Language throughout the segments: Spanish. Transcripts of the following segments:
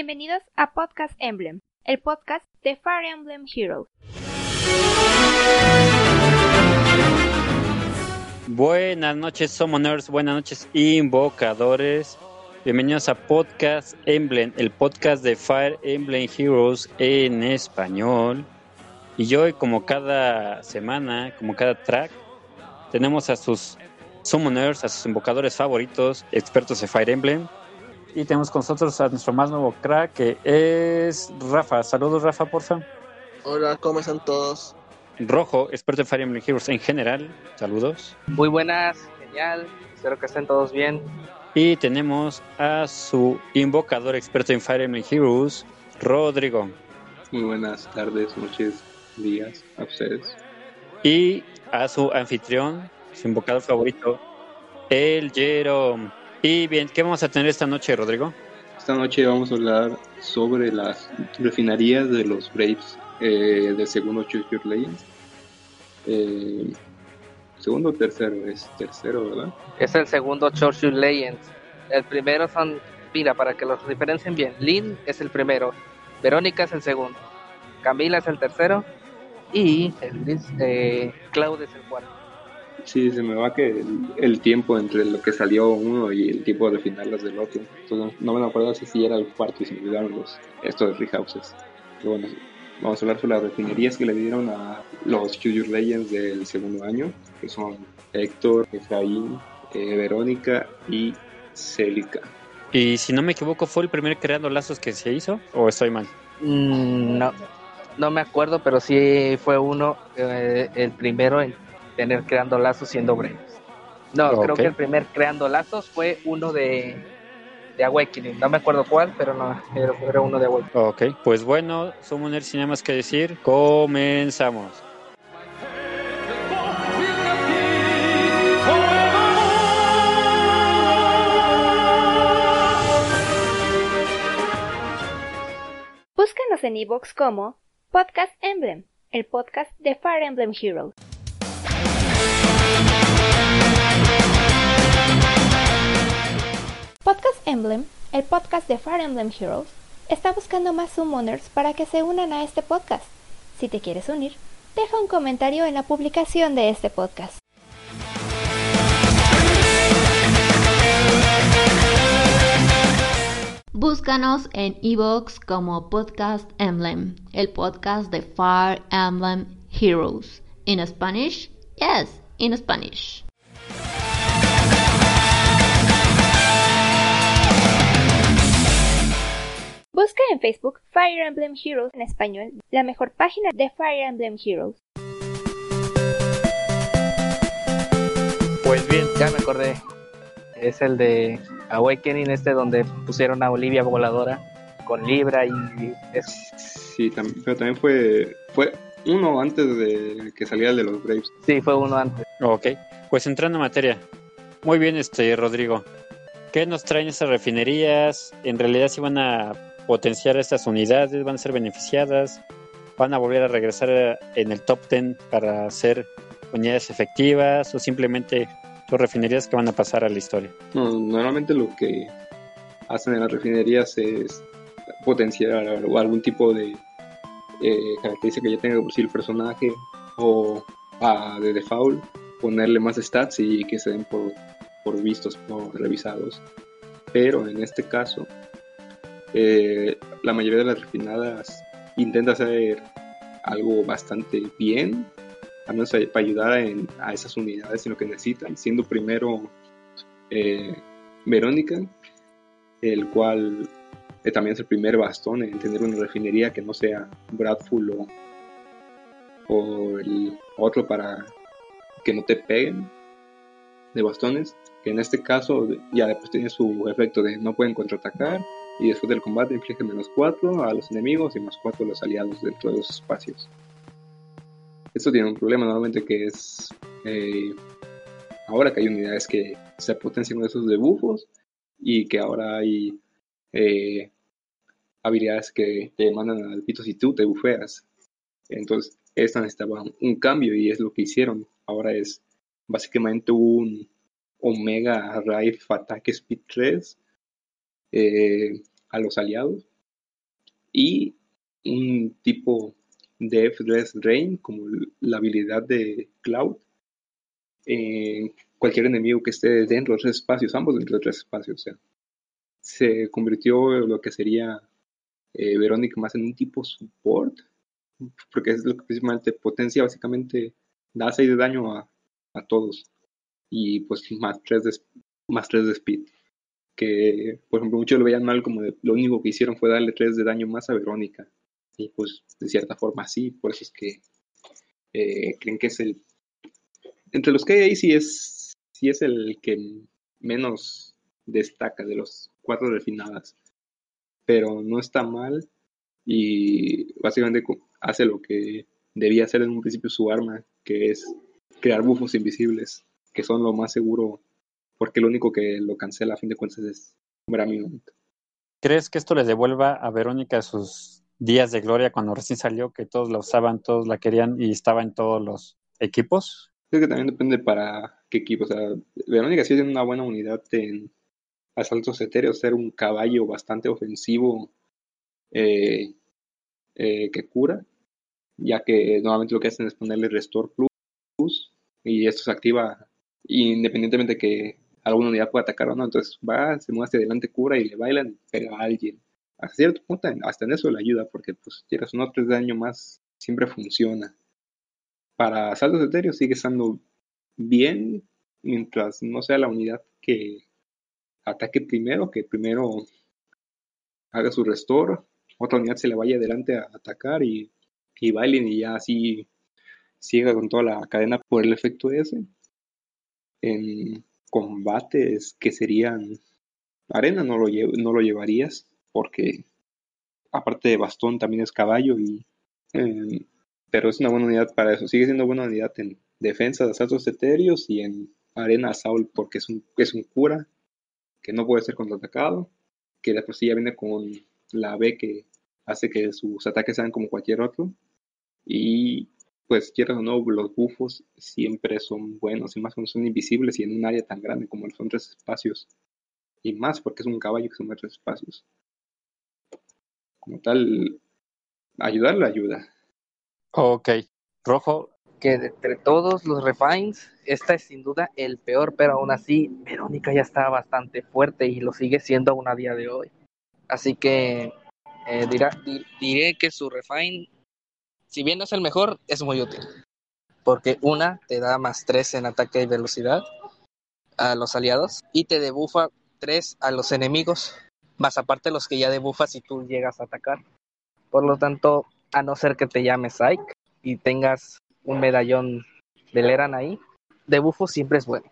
Bienvenidos a Podcast Emblem, el podcast de Fire Emblem Heroes. Buenas noches, Summoners, buenas noches, invocadores. Bienvenidos a Podcast Emblem, el podcast de Fire Emblem Heroes en español. Y hoy, como cada semana, como cada track, tenemos a sus Summoners, a sus invocadores favoritos, expertos de Fire Emblem. Y tenemos con nosotros a nuestro más nuevo crack, que es Rafa. Saludos, Rafa, porfa. Hola, ¿cómo están todos? Rojo, experto en Fire Emblem Heroes en general. Saludos. Muy buenas, genial. Espero que estén todos bien. Y tenemos a su invocador experto en Fire Emblem Heroes, Rodrigo. Muy buenas tardes, noches, días a ustedes. Y a su anfitrión, su invocador favorito, el Jerome. Y bien, ¿qué vamos a tener esta noche, Rodrigo? Esta noche vamos a hablar sobre las refinerías de los Braves eh, del segundo Your Legends. Eh, segundo o tercero, es tercero, ¿verdad? Es el segundo Churchill Legends. El primero son, mira, para que los diferencien bien, Lynn es el primero, Verónica es el segundo, Camila es el tercero y el, eh, Cloud es el cuarto. Sí, se me va que el, el, tiempo entre lo que salió uno y el tiempo de finales del otro. Entonces, no me acuerdo si, si era el cuarto y se me olvidaron los, estos de Free Houses. Pero bueno, vamos a hablar sobre las refinerías que le dieron a los Your Legends del segundo año, que son Héctor, Efraín, eh, Verónica y Celica. Y si no me equivoco, ¿fue el primer creando lazos que se hizo? ¿O estoy mal? Mm, no, no me acuerdo, pero sí fue uno, eh, el primero en tener creando lazos siendo Braves. No, okay. creo que el primer creando lazos fue uno de, de Awakening. No me acuerdo cuál, pero no, era, era uno de Awakening. Ok, pues bueno, Summoner, sin nada más que decir, comenzamos. Búscanos en iVoox como Podcast Emblem, el podcast de Fire Emblem Heroes. Podcast Emblem, el podcast de Fire Emblem Heroes, está buscando más summoners para que se unan a este podcast. Si te quieres unir, deja un comentario en la publicación de este podcast. Búscanos en iVoox como Podcast Emblem, el podcast de Fire Emblem Heroes. In Spanish? Yes, in Spanish. Busca en Facebook Fire Emblem Heroes en español, la mejor página de Fire Emblem Heroes. Pues bien, ya me acordé. Es el de Awakening, este donde pusieron a Olivia voladora con Libra y es... Sí, también, pero también fue fue uno antes de que saliera el de los Braves. Sí, fue uno antes. Ok, pues entrando en materia. Muy bien, este Rodrigo. ¿Qué nos traen esas refinerías? ¿En realidad si van a potenciar estas unidades? ¿Van a ser beneficiadas? ¿Van a volver a regresar en el top 10 para ser unidades efectivas? ¿O simplemente refinerías que van a pasar a la historia? No, normalmente lo que hacen en las refinerías es potenciar algún tipo de eh, característica que ya tenga por sí el personaje o a, de default ponerle más stats y que se den por, por vistos, por revisados. Pero en este caso, eh, la mayoría de las refinadas intenta hacer algo bastante bien, al menos para ayudar en, a esas unidades en lo que necesitan, siendo primero eh, Verónica, el cual eh, también es el primer bastón en tener una refinería que no sea Bradful o, o el otro para que no te peguen de bastones, que en este caso ya después tiene su efecto de no pueden contraatacar y después del combate inflige menos 4 a los enemigos y más 4 a los aliados dentro de los espacios. Esto tiene un problema nuevamente que es eh, ahora que hay unidades que se potencian con esos debuffos y que ahora hay eh, habilidades que te mandan al pito si tú te bufeas. Entonces, esta necesitaba un cambio y es lo que hicieron. Ahora es básicamente un Omega Raid Attack Speed 3 eh, a los aliados y un tipo Def Dress Rain, como la habilidad de Cloud. cualquier enemigo que esté dentro de tres espacios, ambos dentro de tres espacios, o se convirtió en lo que sería eh, Verónica más en un tipo support, porque es lo que principalmente potencia, básicamente da 6 de daño a, a todos y pues más 3 de, más 3 de speed. Que, por ejemplo, muchos lo veían mal como lo único que hicieron fue darle 3 de daño más a Verónica. Y pues de cierta forma sí, por eso es que eh, creen que es el... Entre los que hay ahí sí es, sí es el que menos destaca de los cuatro refinadas. Pero no está mal y básicamente hace lo que debía hacer en un principio su arma, que es crear bufos invisibles, que son lo más seguro, porque lo único que lo cancela a fin de cuentas es Brammy. ¿Crees que esto le devuelva a Verónica sus días de gloria cuando recién salió, que todos la usaban, todos la querían y estaba en todos los equipos? Creo que también depende para qué equipo. O sea, Verónica sí tiene una buena unidad en asaltos etéreos, ser un caballo bastante ofensivo eh, eh, que cura, ya que normalmente lo que hacen es ponerle Restore Plus y esto se activa independientemente que alguna unidad pueda atacar o no. Entonces va, se mueve hacia adelante, cura y le bailan y pega a alguien. A cierto punto, hasta en eso le ayuda, porque pues tienes un otro daño más, siempre funciona. Para saltos etéreos sigue estando bien, mientras no sea la unidad que ataque primero, que primero haga su restore, otra unidad se le vaya adelante a atacar y, y bailen y ya así siga con toda la cadena por el efecto ese. En combates que serían arena no lo, no lo llevarías porque aparte de bastón también es caballo y em, pero es una buena unidad para eso sigue siendo buena unidad en defensa de asaltos etéreos y en arena Saul porque es un, es un cura que no puede ser contraatacado que sí ya viene con la B que hace que sus ataques sean como cualquier otro. Y pues quieras o no, los bufos siempre son buenos, y más cuando son invisibles y en un área tan grande como son tres espacios. Y más porque es un caballo que son tres espacios. Como tal, ayudar la ayuda. Ok. Rojo. Que de entre todos los refines, esta es sin duda el peor, pero aún así, Verónica ya está bastante fuerte y lo sigue siendo aún a día de hoy. Así que eh, diré que su refine, si bien no es el mejor, es muy útil. Porque una te da más 3 en ataque y velocidad a los aliados y te debufa 3 a los enemigos, más aparte los que ya debufas si tú llegas a atacar. Por lo tanto, a no ser que te llames Psych y tengas un medallón de Leran ahí, debufo siempre es bueno.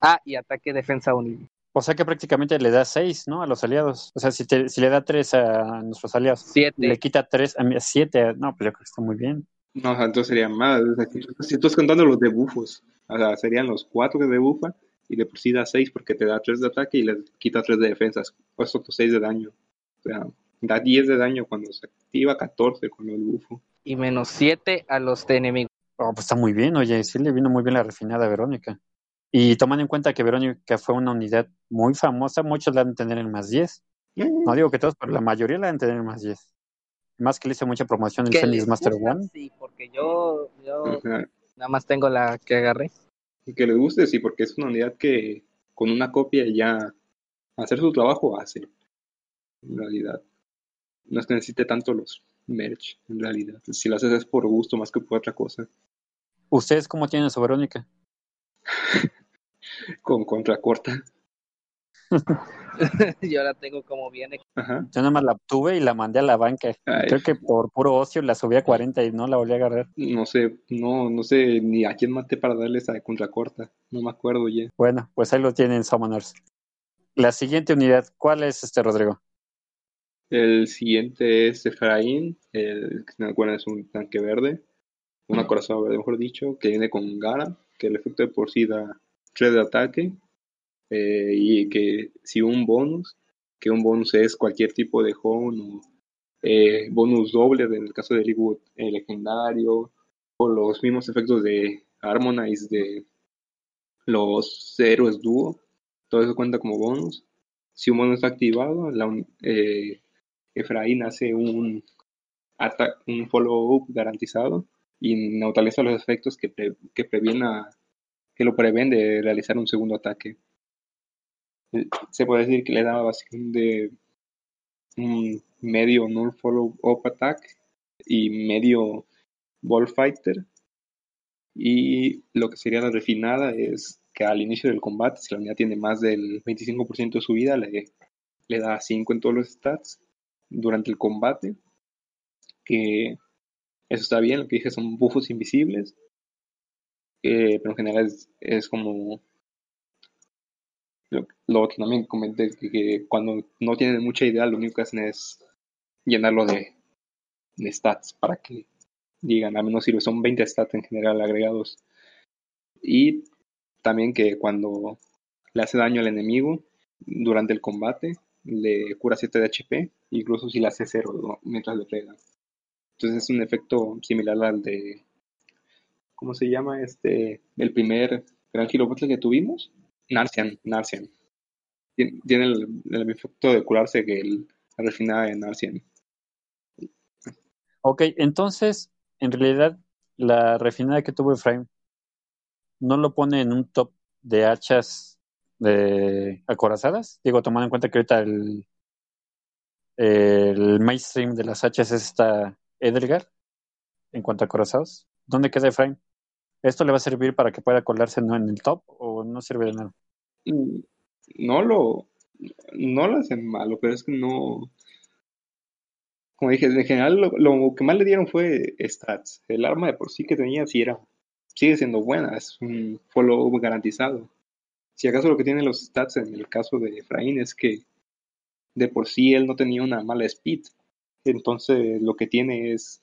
Ah, y ataque defensa unido. O sea que prácticamente le da 6, ¿no? A los aliados. O sea, si, si le da 3 a nuestros aliados, siete. le quita 3 a 7. No, pues yo creo que está muy bien. No, entonces sería más. O sea, si tú estás contando los debufos, o sea, serían los 4 que debufa y de por sí da 6 porque te da 3 de ataque y le quita 3 de defensas. Pues otro 6 de daño. O sea, da 10 de daño cuando se activa, 14 con el bufo. Y menos 7 a los de enemigos. Oh, pues está muy bien, oye, sí le vino muy bien la refinada Verónica. Y tomando en cuenta que Verónica fue una unidad muy famosa, muchos la han tener en más 10. No digo que todos, pero la mayoría la han tener en más 10. Más que le hice mucha promoción el Fenix Master One. Sí, porque yo, yo nada más tengo la que agarré. Y que les guste, sí, porque es una unidad que con una copia ya hacer su trabajo hace. En realidad. No es que necesite tanto los merch, en realidad. Si lo haces es por gusto más que por otra cosa. ¿Ustedes cómo tienen su Verónica? Con contracorta. Yo la tengo como viene. Ajá. Yo nada más la obtuve y la mandé a la banca. Creo que por puro ocio la subí a 40 y no la volví a agarrar. No sé, no, no sé ni a quién maté para darle esa contracorta. No me acuerdo ya. Bueno, pues ahí lo tienen Summoners. La siguiente unidad, ¿cuál es este, Rodrigo? El siguiente es Efraín, el que es un tanque verde, una corazón verde, mejor dicho, que viene con Gara, que el efecto de por sí da 3 de ataque eh, y que si un bonus, que un bonus es cualquier tipo de home o eh, bonus doble en el caso de Liquid eh, legendario o los mismos efectos de Harmonize de los héroes dúo, todo eso cuenta como bonus. Si un bonus está activado, la, Efraín hace un, un follow-up garantizado y neutraliza los efectos que, que, que lo prevén de realizar un segundo ataque. Eh, se puede decir que le da básicamente un medio null follow-up attack y medio ball fighter. Y lo que sería la refinada es que al inicio del combate, si la unidad tiene más del 25% de su vida, le, le da 5 en todos los stats durante el combate. Que eso está bien, lo que dije son buffos invisibles. Pero en general es, como lo, que también comenté, que, cuando no tienen mucha idea, lo único que hacen es llenarlo de, de stats para que digan, a menos si son 20 stats en general agregados. Y también que cuando le hace daño al enemigo durante el combate, le cura 7 de HP, incluso si le hace 0 mientras le pega. Entonces es un efecto similar al de, ¿cómo se llama? Este, el primer gran Hero que tuvimos, Narcian, Narcian. Tiene, el, efecto de curarse que el, la refinada de Narcian. Ok, entonces, en realidad, la refinada que tuvo Efraim no lo pone en un top de hachas de acorazadas. Digo, tomando en cuenta que ahorita el, el mainstream de las hachas es esta Edelgar en cuanto a acorazados. ¿Dónde queda Efraim? ¿Esto le va a servir para que pueda colarse en el top o no sirve de nada? Mm, no lo, no lo hacen malo, pero es que no, como dije, en general lo, que más le dieron fue stats. El arma de por sí que tenía sí era, sigue siendo buena, es un follow garantizado. Si acaso lo que tienen los stats en el caso de Efraín es que de por sí él no tenía una mala speed. Entonces lo que tiene es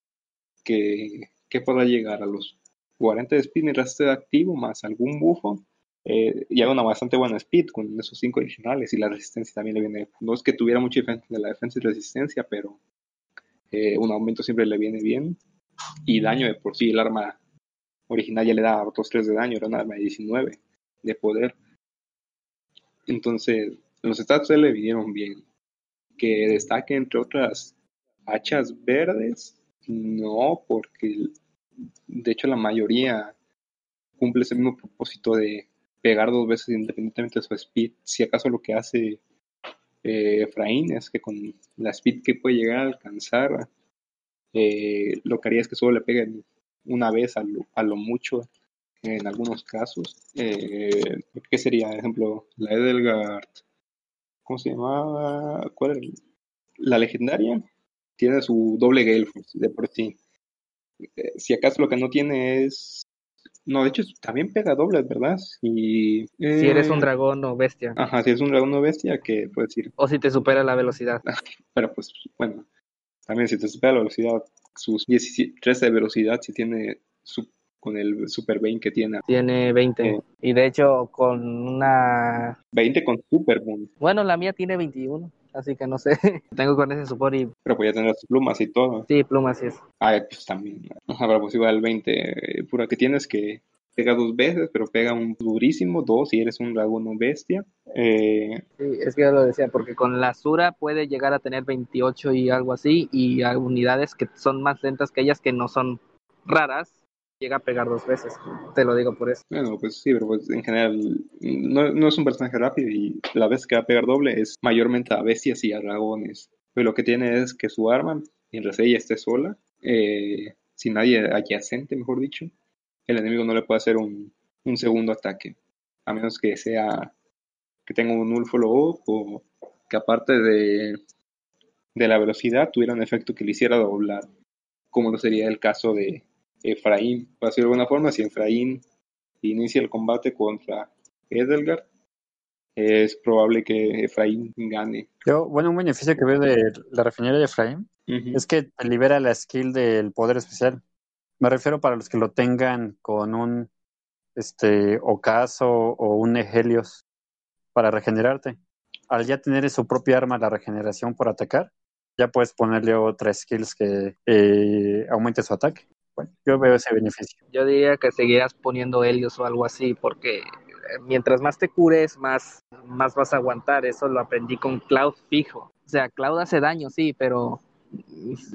que, que pueda llegar a los 40 de speed mientras esté activo, más algún bufo, eh, y una bastante buena speed con esos 5 adicionales y la resistencia también le viene. No es que tuviera mucha diferencia de la defensa y resistencia, pero eh, un aumento siempre le viene bien. Y daño de por sí, el arma original ya le da otros 3 de daño, era un arma de 19 de poder. Entonces, los stats le vinieron bien. Que destaque entre otras hachas verdes, no, porque de hecho la mayoría cumple ese mismo propósito de pegar dos veces independientemente de su speed. Si acaso lo que hace eh, Efraín es que con la speed que puede llegar a alcanzar, eh, lo que haría es que solo le peguen una vez a lo, mucho en algunos casos. Eh, ¿Qué sería, por ejemplo, la Edelgard? ¿Cómo se llamaba? ¿Cuál era? La legendaria tiene su doble Gale de por sí. Eh, si acaso lo que no tiene es no, de hecho también pega dobles, ¿verdad? Si, si eres un eh, dragón o bestia. Ajá, si eres un dragón o bestia, que puedes ir. O si te supera la velocidad. Pero pues, bueno, también si te supera la velocidad, sus 13 de velocidad, si tiene su, con el Super 20 que tiene. Tiene 20. Eh, y de hecho, con una. 20 con Super Boom. Bueno, la mía tiene 21 así que no sé. Tengo con ese support y... Pero podía tener sus plumas y todo. Sí, plumas sí es. Ah, pues también. Habrá pues igual el 20. Eh, pura que tienes que pega dos veces, pero pega un durísimo, dos si eres un dragón bestia. Eh... Sí, es que ya lo decía, porque con la Sura puede llegar a tener 28 y algo así, y hay unidades que son más lentas que ellas que no son raras, llega a pegar dos veces. Te lo digo por eso. Bueno, pues sí, pero pues en general no, es un personaje rápido y la vez que va a pegar doble es mayormente a bestias y a dragones. Pero lo que tiene es que su arma, mientras ella esté sola, eh, sin nadie adyacente, mejor dicho, el enemigo no le puede hacer un, segundo ataque. A menos que sea que tenga un null follow o que aparte de, de la velocidad tuviera un efecto que le hiciera doblar, como lo sería el caso de, Efraín. Para decirlo de alguna forma, si Efraín inicia el combate contra Edelgard, es probable que Efraín gane. Yo, bueno, un beneficio que veo de la refinería de Efraín es que te libera la skill del poder especial. Me refiero para los que lo tengan con un este ocaso o un Helios para regenerarte. Al ya tener su propia arma la regeneración por atacar, ya puedes ponerle otras skills que eh, aumente su ataque yo veo ese beneficio. Yo diría que seguirás poniendo helios o algo así, porque eh, mientras más te cures, más, más vas a aguantar. Eso lo aprendí con Cloud fijo. sea, Cloud hace daño, sí, pero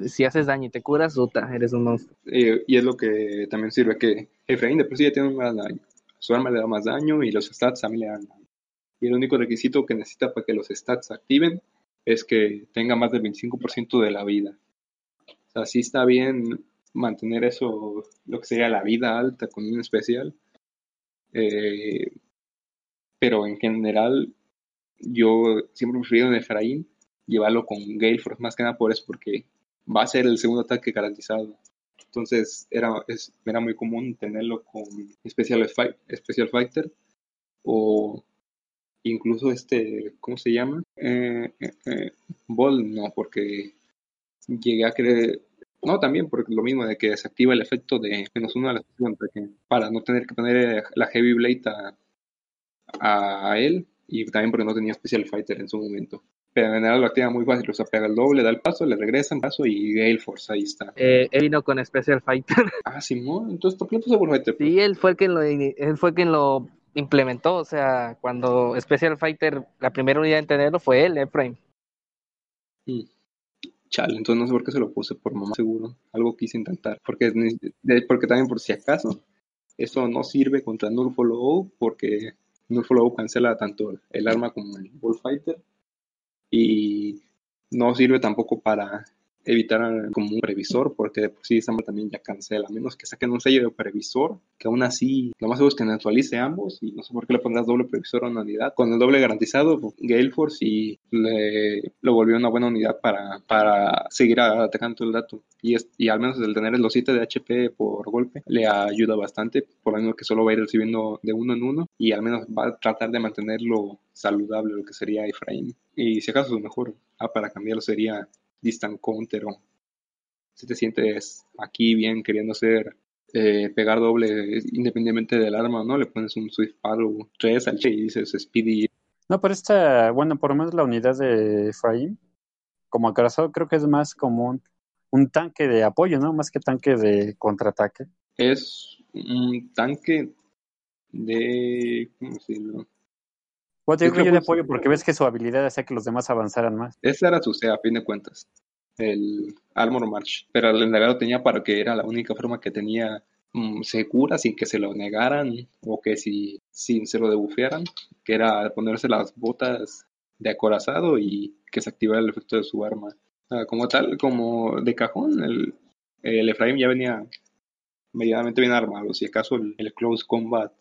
si haces daño y te curas, puta, eres un monstruo. Y es lo que también sirve que Efraín de por sí ya tiene más daño. Su arma le da más daño y los stats también le dan daño. Y el único requisito que necesita para que los stats activen es que tenga más del 25% de la vida. O sea, sí está bien mantener eso, lo que sería la vida alta con un especial. Eh, pero en general, yo siempre he preferido en Efraín llevarlo con Gale Force, más que nada por eso, porque va a ser el segundo ataque garantizado. Entonces era, era muy común tenerlo con Special Fighter o incluso este, ¿cómo se llama? Eh, eh, eh Ball, no, porque llegué a creer, no, también porque lo mismo de que desactiva el efecto de menos uno a la sesión, para no tener que poner la Heavy Blade a, a él y también porque no tenía Special Fighter en su momento pero en general lo activa muy fácil, o sea, pega el doble, da el paso, le regresa el paso y Gale Force, ahí está. Eh, él vino con Special Fighter. Ah, sí, ¿no? Entonces, ¿por qué puso Fighter? Sí, él fue, quien lo, él fue quien lo implementó, o sea, cuando Special Fighter, la primera unidad en tenerlo fue él, Efraim. Mm. Chale, entonces no sé por qué se lo puse, por mamá seguro. Algo quise intentar, porque, porque también por si acaso, eso no sirve contra Nurfollow, porque Nurfollow cancela tanto el arma como el Bullfighter y no sirve tampoco para evitar como un previsor, porque de por sí también ya cancela, a menos que saquen un sello de previsor, que aún así lo más seguro es que neutralice ambos, y no sé por qué le pondrás doble previsor a una unidad. Con el doble garantizado, Gale Force y le, lo volvió una buena unidad para, para seguir atacando el dato. Y, es, y al menos el tener los 7 de HP por golpe le ayuda bastante, por lo menos que solo va a ir recibiendo de uno en uno, y al menos va a tratar de mantenerlo saludable, lo que sería Efraín. Y si acaso lo mejor ah, para cambiarlo sería distant counter o si te sientes aquí bien queriendo ser eh, pegar doble independientemente del arma, ¿no? Le pones un Swift Paddle 3 al Che y dices Speedy. No, pero esta, bueno, por lo menos la unidad de Efraín, como acorazado, creo que es más como un, tanque de apoyo, ¿no? Más que tanque de contraataque. Es un tanque de. ¿Cómo decirlo? Bueno, te digo de apoyo porque ves que su habilidad hacía que los demás avanzaran más. Esa era su C, a fin de cuentas. El Armor March. Pero el lo tenía para que era la única forma que tenía mm, segura sin que se lo negaran o que si, sin se lo debufearan, que era ponerse las botas de acorazado y que se activara el efecto de su arma. como tal, como de cajón, el, el Efraim ya venía medianamente bien armado. Si acaso el Close Combat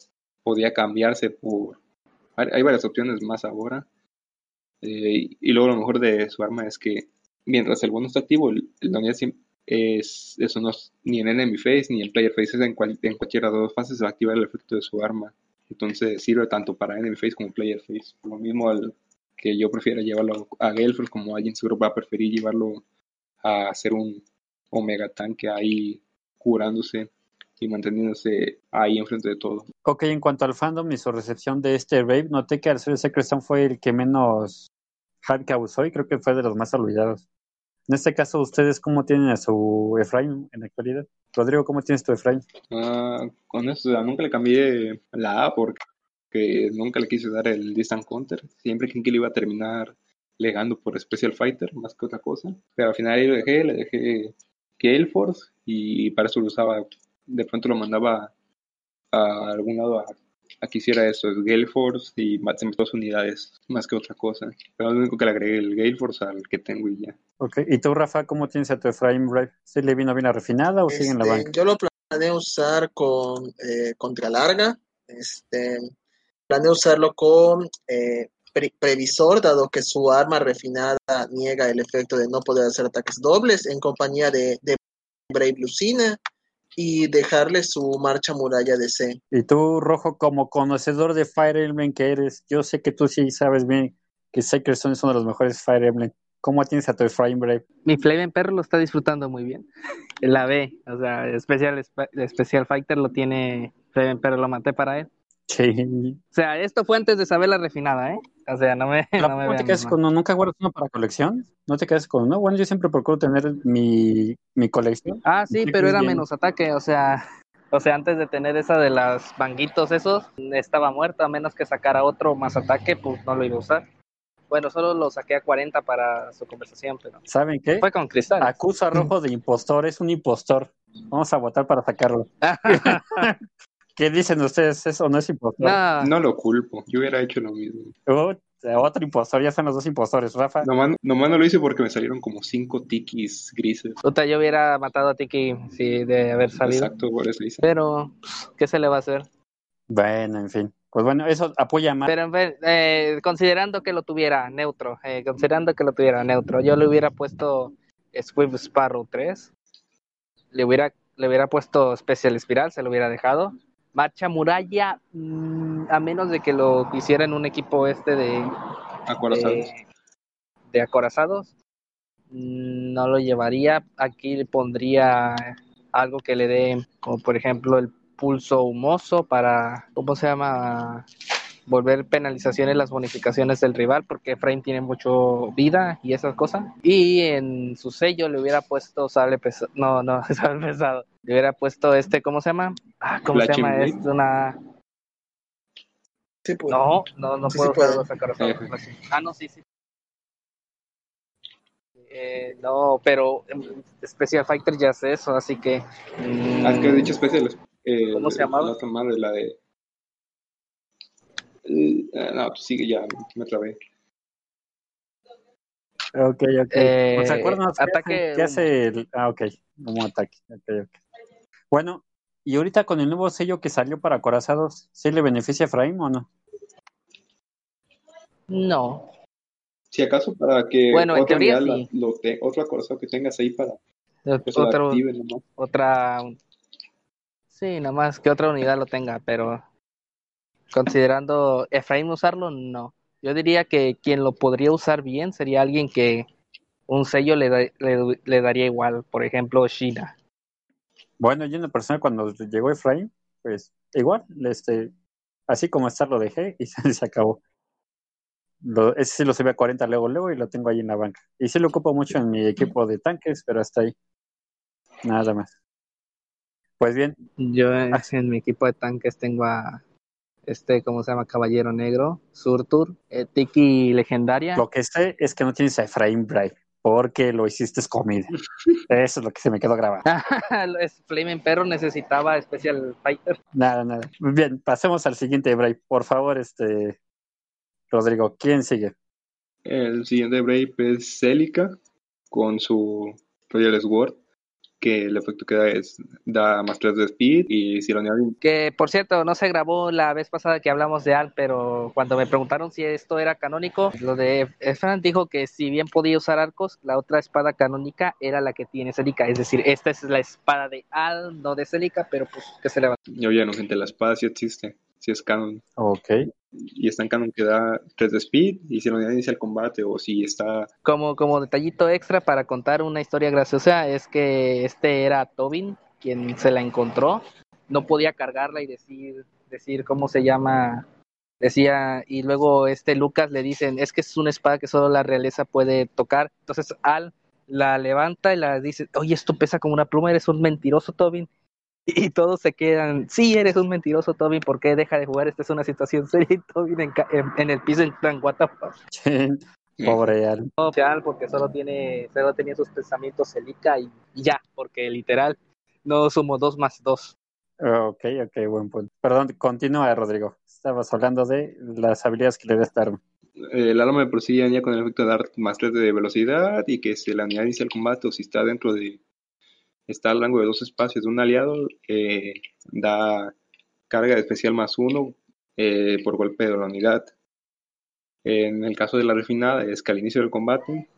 podía cambiarse por hay varias opciones más ahora. Eh, y luego lo mejor de su arma es que mientras el bono está activo, el, el es, eso no ni en enemy face ni en player es en, en cualquiera de las dos fases se va a activar el efecto de su arma. Entonces sirve tanto para enemy face como player. Por lo mismo que yo prefiero llevarlo a Gelford como alguien seguro va a preferir llevarlo a hacer un omega tanque ahí curándose y manteniéndose ahí enfrente de todo. Ok, en cuanto al fandom y su recepción de este rave, noté que al ser Secret fue el que menos hype causó y creo que fue de los más olvidados. En este caso, ¿ustedes cómo tienen a su Efraín en la actualidad? Rodrigo, ¿cómo tienes tu Efraín? Uh, con eso, nunca le cambié la A porque nunca le quise dar el Distant Counter. Siempre que le iba a terminar legando por Special Fighter más que otra cosa. Pero al final ahí lo dejé, le dejé Gale Force y para eso lo usaba de pronto lo mandaba a algún lado a, que hiciera eso, es Gale Force y dos unidades, más que otra cosa. Pero lo único que le agregué el Gale Force al que tengo y ya. Ok, ¿y tú, Rafa, cómo tienes a tu Efraim Brave? ¿Se le vino bien refinada o sigue en la este, banca? Yo lo planeo usar con eh, contralarga. Este, planeo usarlo con eh, previsor, dado que su arma refinada niega el efecto de no poder hacer ataques dobles, en compañía de, de Brave Lucina y dejarle su marcha muralla de C. Y tú, Rojo, como conocedor de Fire Emblem que eres, yo sé que tú sí sabes bien que Sacred Stone es uno de los mejores Fire Emblem. ¿Cómo tienes a tu Efraín Brave? Mi Flaven Perro lo está disfrutando muy bien. La B, o sea, especial, especial Fighter lo tiene Flaven Perro, lo maté para él. Sí. O sea, esto fue antes de saber la refinada, ¿eh? O sea, no me. no, me te quedas con ¿Nunca guardas uno para colección? ¿No te quedas con uno? Bueno, yo siempre procuro tener mi, mi colección. Ah, sí, pero era menos ataque, o sea. O sea, antes de tener esa de las banguitos esos, estaba muerto, a menos que sacara otro más ataque, pues no lo iba a usar. Bueno, solo lo saqué a 40 para su conversación, pero... ¿Saben qué? Fue con cristal. Acusa Rojo de impostor, es un impostor. Vamos a votar para sacarlo. ¿Qué dicen ustedes? ¿Eso no es impostor? no, No lo culpo, yo hubiera hecho lo mismo. Uh, otro impostor, ya están los dos impostores. Rafa, Nomás, nomás no lo hice porque me salieron como cinco tikis grises. puta, yo hubiera matado a Tiki si de haber salido. Exacto, por eso hice. Pero, pues, ¿qué se le va a hacer? bueno, en fin. Pues bueno, eso apoya más. Pero en vez- eh, considerando que lo tuviera neutro, eh, considerando que lo tuviera neutro, yo le hubiera puesto Swift Sparrow 3, le hubiera, le hubiera puesto Special Espiral, se lo hubiera dejado. Marcha Muralla, mm, a menos de que lo hiciera en un equipo este de, Acorazados. de, de acorazados, mm, no lo llevaría. Aquí le pondría algo que le dé, como por ejemplo el pulso humoso para, ¿cómo se llama? Volver penalizaciones las bonificaciones del rival, porque Efraín tiene mucho vida y esas cosas. Y en su sello le hubiera puesto sable pesado. No, no, sable pesado. Le hubiera puesto este, ¿cómo se llama? Ah, ¿Cómo se llama? Es una. Sí, pues. No, no, no Sí, puedo sí los acorazados. Ah, no, sí, sí. Eh, no, pero em, Special Fighter ya hace eso, así que. mm, Ah, que he dicho especiales. Eh, ¿Cómo se llamaba? La de. Eh, no, pues sigue ya, me trabé. Ok, ok. Eh, ¿Se acuerdan qué ataque hace- qué hace el... Ah, ok. Como ataque. Bueno, y ahorita con el nuevo sello que salió para acorazados, ¿sí le beneficia a Efraín o no? No. Si acaso para que Bueno, en otra teoría unidad sí. la- lo te- otro acorazado que tengas ahí para lo Otro, active otra. Sí, nada más que otra unidad lo tenga, pero. Considerando Efraín usarlo, no. Yo diría que quien lo podría usar bien sería alguien que un sello le, da- le, le daría igual, por ejemplo, Shina. Bueno, yo en la persona cuando llegó Efraín, pues igual, este, así como está lo dejé y se, se acabó. Lo, ese sí lo subí a 40 luego, luego y lo tengo ahí en la banca. Y sí lo ocupo mucho en mi equipo de tanques, pero hasta ahí. Nada más. Pues bien, Yo en, Ah. en mi equipo de tanques tengo a este, ¿cómo se llama? Caballero Negro, Surtur, eh, Tiki Legendaria. lo que sé es que no tienes a Efraín Bray, porque lo hiciste comida. Eso es lo que se me quedó grabado. es Flaming Perro necesitaba Special Fighter. Nada, nada. Bien, pasemos al siguiente Bray. Por favor, este Rodrigo, ¿quién sigue? El siguiente Brave es Celica con su Royal Sword, que el efecto que da es da más 3 de speed y si lo añaden Que por cierto, no se grabó la vez pasada que hablamos de Al, pero cuando me preguntaron si esto era canónico, lo de Efran dijo que si bien podía usar arcos, la otra espada canónica era la que tiene Celica. Es decir, esta es la espada de Al, no de Celica, pero pues que se le va. yo ya no gente la espada sí existe, sí es canon. Ok. Y está en canon que da 3 de speed y si lo inicia el combate o si está Como, como detallito extra para contar una historia graciosa, es que este era Tobin quien se la encontró. No podía cargarla y decir, decir cómo se llama. Decía, y luego este Lucas le dicen, es que es una espada que solo la realeza puede tocar. Entonces Al la levanta y la dice, oye, esto pesa como una pluma, eres un mentiroso, Tobin. Y todos se quedan, sí, eres un mentiroso, Tobin, ¿por qué deja de jugar? Esta es una situación seria. Y Tobin en, ca- en- en el piso en plan, what the fuck? Pobre Al. social porque solo tiene solo tenía sus pensamientos Celica y, y ya, porque literal no sumo dos más dos. Ok, ok, buen punto. Perdón, continúa, Rodrigo. Estabas hablando de las habilidades que le da esta arma. el arma de por sí añade con el efecto de dar más 3 de velocidad y que si la unidad inicia el combate o si está dentro de está al rango de dos espacios. De un aliado eh, da carga de especial más uno eh, por golpe de la unidad. En el caso de la refinada es que al inicio del combate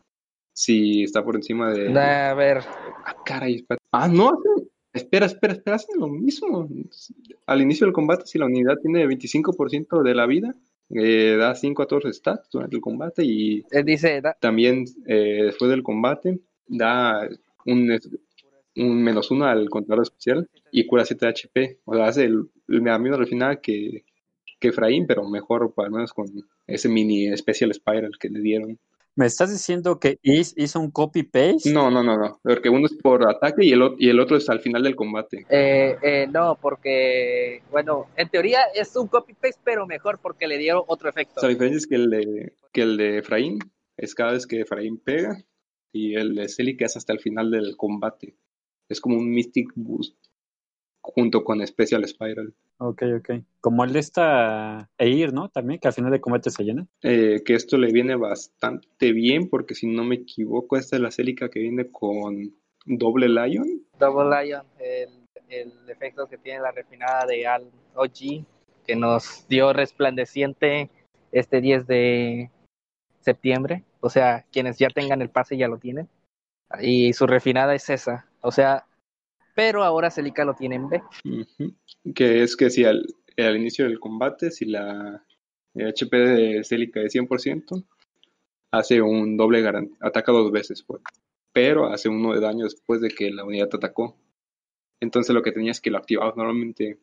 si está por encima de A ver, ah caray ah no espera espera espera hacen lo mismo. Al inicio del combate si la unidad tiene 25% de la vida eh, da 5 a todos los stats durante el combate y él dice, da- también eh, después del combate da un, un menos uno al contador especial y cura 7 HP. O sea, hace el, la misma refinada que, que Efraín, pero mejor, al menos con ese mini Special Spiral que le dieron. ¿Me estás diciendo que Is hizo un copy-paste? No, no, no, no. Porque uno es por ataque y el, y el otro es al final del combate. Eh, eh, no, porque, bueno, en teoría es un copy-paste, pero mejor porque le dieron otro efecto. O sea, la diferencia es que el de, que el de Efraín es cada vez que Efraín pega y el de Celica es hasta el final del combate. Es como un Mystic Boost junto con Special Spiral. Ok, ok. Como el de esta Eir, ¿no? También, que al final de combate se llena. Eh, que esto le viene bastante bien, porque si no me equivoco, esta es la Celica que viene con doble Lion. Double Lion, el, el efecto que tiene la refinada de Al OG, que nos dio resplandeciente este 10 de septiembre. O sea, quienes ya tengan el pase ya lo tienen. Y su refinada es esa. O sea, pero ahora Celica lo tiene en B. Que es que si al, inicio del combate, si la HP de Celica es 100%, hace un doble garan- ataca dos veces, pues. pero hace uno de daño después de que la unidad te atacó. Entonces lo que tenías que lo activabas normalmente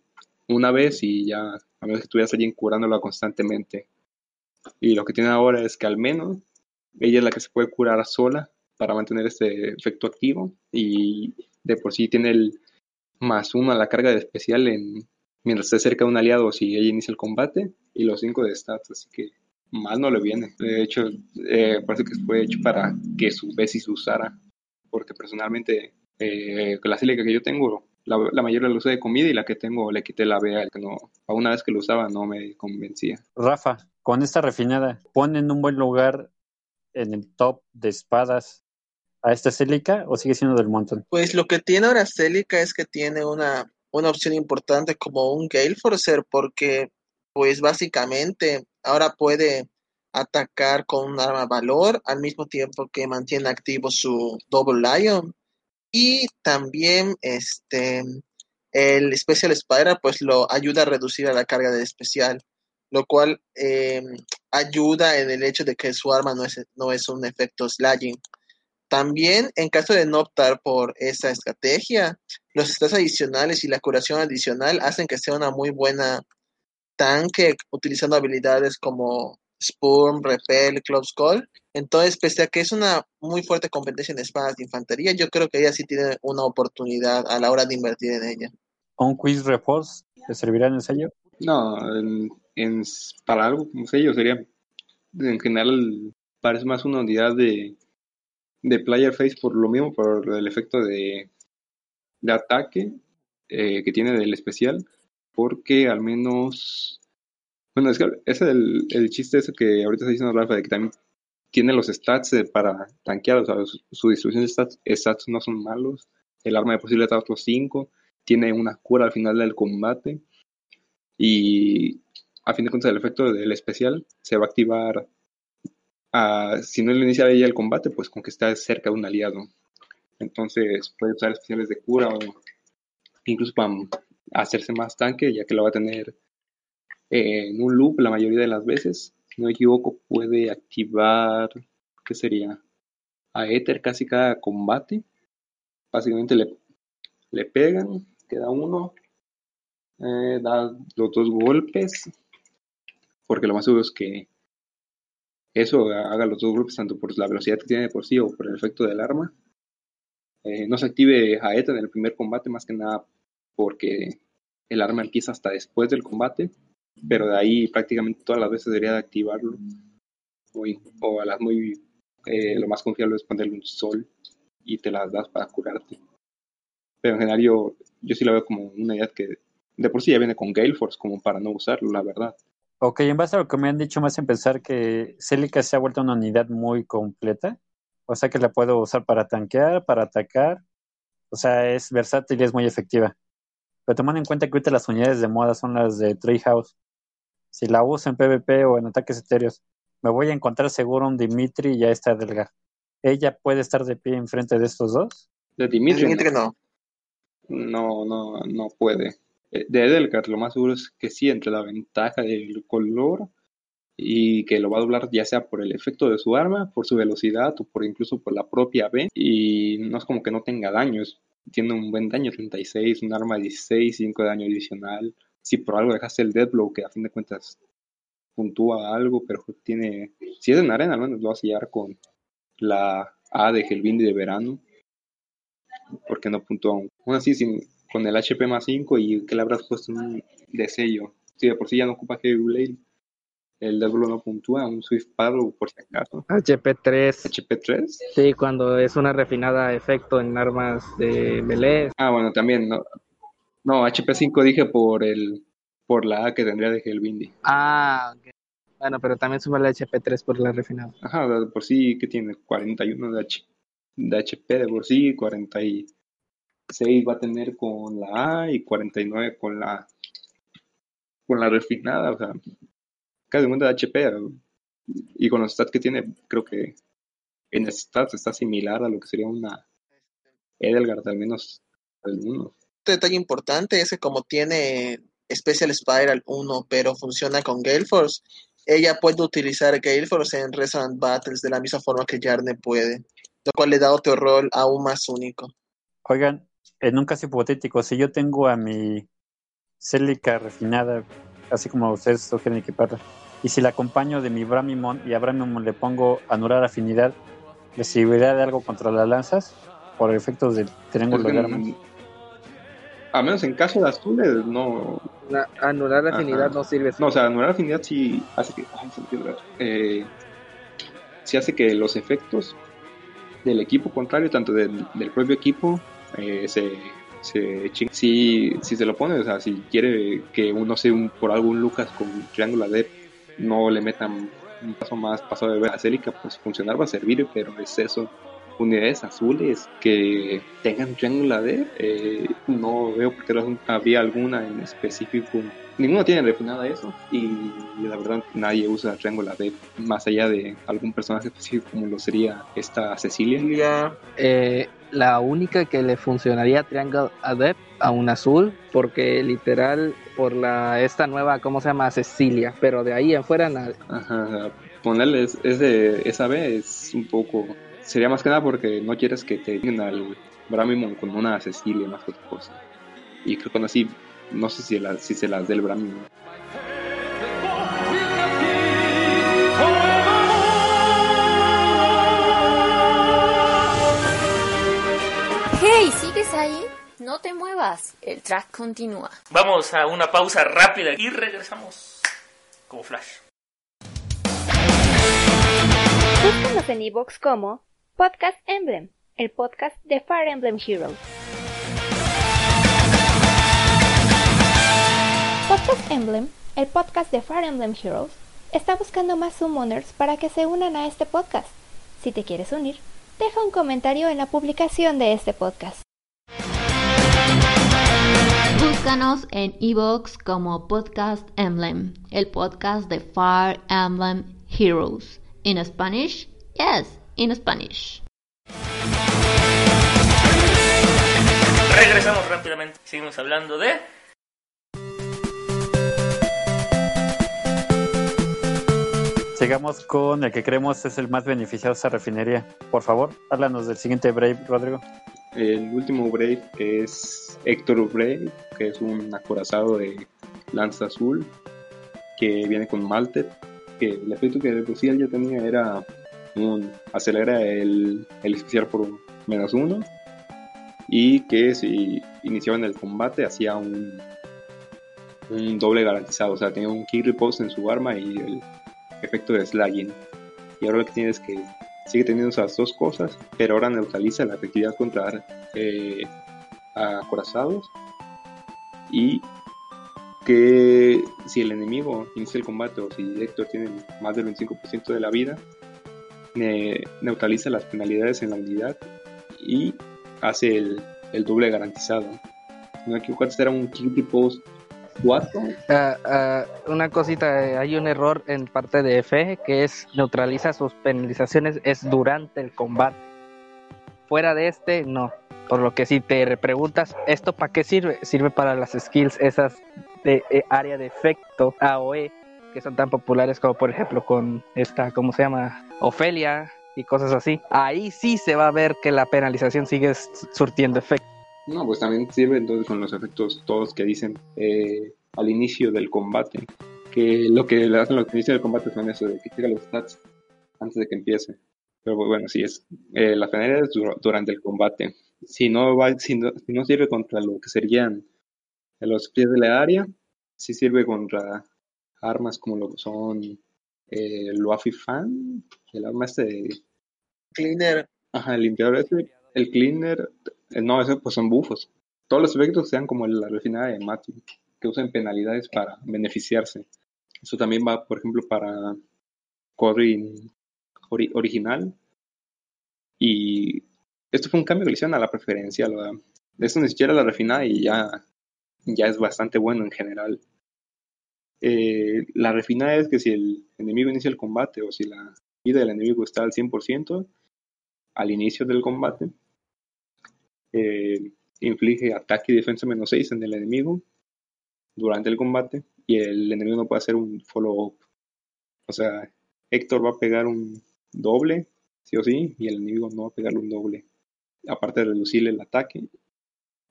una vez y ya, a menos que estuvieras alguien curándola constantemente. Y lo que tiene ahora es que al menos ella es la que se puede curar sola para mantener este efecto activo y de por sí tiene el más uno a la carga de especial en, mientras esté cerca de un aliado si ella inicia el combate y los cinco de stats, así que mal no le viene. De hecho, eh, parece que fue hecho para que su Bessie usara, porque personalmente eh, la sílica que yo tengo, la, la mayoría la usé de comida y la que tengo le quité la B, que no, a una vez que lo usaba no me convencía. Rafa, con esta refinada, ¿pone en un buen lugar en el top de espadas a esta Celica o sigue siendo del montón? Pues lo que tiene ahora Celica es que tiene una, una opción importante como un Gale Forcer, porque pues básicamente ahora puede atacar con un arma valor al mismo tiempo que mantiene activo su Double Lion. Y también este el Special Spider pues lo ayuda a reducir a la carga de especial, lo cual eh, ayuda en el hecho de que su arma no es, no es un efecto slashing. También, en caso de no optar por esa estrategia, los stats adicionales y la curación adicional hacen que sea una muy buena tanque utilizando habilidades como Spurm, Repel, Close Call. Entonces, pese a que es una muy fuerte competencia en espadas de infantería, yo creo que ella sí tiene una oportunidad a la hora de invertir en ella. ¿Un quiz reforce le servirá en el sello? No, en, en- para algo como sello sería, en general, parece más una unidad de, de player face por lo mismo, por el efecto de, ataque eh, que tiene del especial, porque al menos, bueno, es que ese es el, chiste ese que ahorita está diciendo Rafa, de que también tiene los stats eh, para tanquear, o sea, su, distribución de stats, stats no son malos, el arma de posible está otros 5, tiene una cura al final del combate, y a fin de cuentas el efecto del especial se va a activar si no lo inicia ella el combate, pues con que está cerca de un aliado. Entonces puede usar especiales de cura o incluso para hacerse más tanque, ya que lo va a tener eh, en un loop la mayoría de las veces. Si no me equivoco, puede activar, ¿qué sería? A Ether casi cada combate. Básicamente le, le pegan, queda uno, eh, da los dos golpes, porque lo más seguro es que eso haga los dos golpes tanto por la velocidad que tiene de por sí o por el efecto del arma. Eh, no se active a ETA en el primer combate, más que nada porque el arma empieza hasta después del combate, pero de ahí prácticamente todas las veces debería de activarlo. O, o a las muy, eh, lo más confiable es ponerle un sol y te las das para curarte. Pero en general yo, yo sí la veo como una idea que de por sí ya viene con Gale Force, como para no usarlo, la verdad. Ok, en base a lo que me han dicho, me hacen pensar que Celica se ha vuelto una unidad muy completa. O sea que la puedo usar para tanquear, para atacar. O sea, es versátil y es muy efectiva. Pero tomando en cuenta que ahorita las unidades de moda son las de Treehouse. Si la uso en PvP o en ataques etéreos, me voy a encontrar seguro un Dimitri y ya está Delga. ¿Ella puede estar de pie enfrente de estos dos? De Dimitri, no. Dimitri no. No, no, no puede. De Edelgard lo más seguro es que sí, entre la ventaja del color y que lo va a doblar ya sea por el efecto de su arma, por su velocidad o por incluso por la propia B. Y no es como que no tenga daños. Tiene un buen daño, 36, un arma 16, 5 de daño adicional. Si por algo dejaste el Deadblow, que a fin de cuentas puntúa algo, pero tiene, si es en arena, al menos lo va a sellar con la A de Helvindi de verano, porque no puntúa aún. Aún así, sin, con el HP más 5 y que le habrás puesto un de sello. Si de por sí ya no ocupa Heavy Blade, el Devil no puntúa, un Swift Paddle por si acaso. HP3. HP3. Sí, cuando es una refinada efecto en armas de melee. Ah, bueno, también, no, no HP5 dije por el por la A que tendría de Helvindi. Ah, ok. Bueno, pero también suma la HP3 por la refinada. Ajá, de por sí que tiene 41 de, H, de HP de por sí, 46 va a tener con la A y 49 con la con la refinada, o sea, casi un de HP y con los stats que tiene, creo que en stats está similar a lo que sería una Edelgard, al menos algunos. Un detalle importante es que como tiene Special Spiral 1, pero funciona con Gale Force, ella puede utilizar Gale Force en Resonant Battles de la misma forma que Yarne puede, lo cual le da otro rol aún más único. Oigan, en un caso hipotético, si yo tengo a mi Celica refinada, así como ustedes sugieren equiparla, y si la acompaño de mi Bramimon y a Bramimon le pongo anular afinidad, ¿le serviría de algo contra las lanzas? Por efectos del triángulo de armas. A menos en caso de azules, no. anular la afinidad no sirve. No, o sea, anular la afinidad sí hace que. eh, sí hace que los efectos del equipo contrario, tanto del, propio equipo, eh, se, se si, si se lo pone, o sea, si quiere que uno sea un, por algún Lucas con triángulo de no le metan un paso más pasado de ver a Celica, pues funcionar va a servir, pero es eso unidades azules que tengan triángulo D, eh, no veo por qué habría alguna en específico. Ninguno tiene refinada eso y la verdad nadie usa Triángulo D más allá de algún personaje específico como lo sería esta Cecilia. Eh, la única que le funcionaría Triangle Adept a un azul porque literal por la esta nueva cómo se llama Cecilia pero de ahí en fuera nada ajá ponerle ese esa B es un poco sería más que nada porque no quieres que te den al Bramimon con una Cecilia más que otra cosa. Y creo que así, no sé si, si se las dé el Bramimon. No te muevas, el track continúa. Vamos a una pausa rápida y regresamos como flash. Búscanos en iVoox como Podcast Emblem, el podcast de Fire Emblem Heroes. Podcast Emblem, el podcast de Fire Emblem Heroes, está buscando más summoners para que se unan a este podcast. Si te quieres unir, deja un comentario en la publicación de este podcast. Búscanos en iVoox como Podcast Emblem, el podcast de Fire Emblem Heroes. In Spanish, yes, in Spanish. Regresamos rápidamente. Seguimos hablando de. Sigamos con el que creemos es el más beneficiado esa refinería. Por favor, háblanos del siguiente Brave, Rodrigo. El último Brave es Héctor Brave, que es un acorazado de lanza azul que viene con Maltet. Que el efecto que de sí ya tenía era acelera el, el especial por menos uno y que si iniciaba en el combate hacía un, un doble garantizado, o sea, tenía un kick repose en su arma y el efecto de slagging. Y ahora lo que tiene es que sigue teniendo esas dos cosas, pero ahora neutraliza la efectividad contra eh, acorazados y que si el enemigo inicia el combate o si Héctor tiene más del 25% de la vida, neutraliza las penalidades en la unidad y hace el, el doble garantizado. No equivoco, era un kick post 4. una cosita, eh, hay un error en parte de F que es neutraliza sus penalizaciones es durante el combate. Fuera de este, no. Por lo que si te preguntas, ¿esto para qué sirve? Sirve para las skills esas de eh, área de efecto AOE que son tan populares como por ejemplo con esta, ¿cómo se llama? Ofelia y cosas así. Ahí sí se va a ver que la penalización sigue surtiendo efecto. No, pues también sirve entonces con los efectos todos que dicen eh, al inicio del combate que lo que le hacen los que inician el combate son eso, de que checa los stats antes de que empiece. Pero bueno, sí es. Eh, la efeméride es dur- durante el combate. Si no, va, si, no, si no sirve contra lo que serían los pies de la área, sí sirve contra armas como lo que son eh, el Waffy Fan, el arma este de Cleaner, Ajá, el limpiador ese, el cleaner, eh, no, eso pues son bufos. Todos los efectos sean como la refinada de Matthew, que usan penalidades para beneficiarse. Eso también va, por ejemplo, para Corin ori- original. Y esto fue un cambio que le hicieron a la preferencia. La, esto ni siquiera la refinada y ya, ya es bastante bueno en general. Eh, la refinada es que si el enemigo inicia el combate o si la vida del enemigo está al 100%, al inicio del combate, inflige ataque y defensa menos 6 en el enemigo durante el combate y el enemigo no puede hacer un follow-up. O sea, Héctor va a pegar un doble, sí o sí, y el enemigo no va a pegarle un doble. Aparte de reducirle el ataque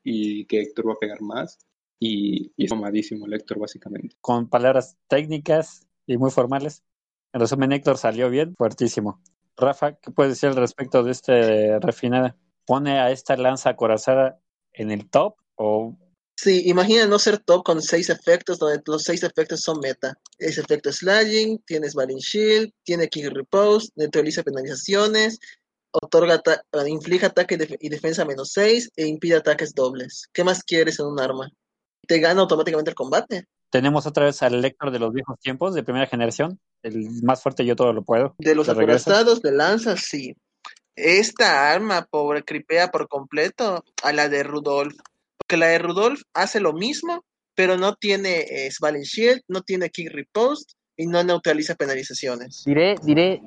y que Héctor va a pegar más. Y, y es mamadísimo el Héctor, básicamente. Con palabras técnicas y muy formales. En resumen, Héctor salió bien, fuertísimo. Rafa, ¿qué puedes decir al respecto de este refinada? ¿Pone a esta lanza acorazada en el top o Sí, imagina no ser top con seis efectos, donde los seis efectos son meta. Es efecto slashing, tienes Balling Shield, tiene Kick Repose, neutraliza penalizaciones, otorga eh, inflige ataque y def- y defensa menos 6 e impide ataques dobles. ¿Qué más quieres en un arma? Te gana automáticamente el combate. tenemos otra vez al Héctor de los viejos tiempos, de primera generación? El más fuerte, yo todo lo puedo. De los acorazados de lanza, sí. Esta arma pobre cripea por completo a la de Rudolf. Porque la de Rudolf hace lo mismo, pero no tiene eh, Shield, no tiene Kick Repost y no neutraliza penalizaciones. Diré, diré,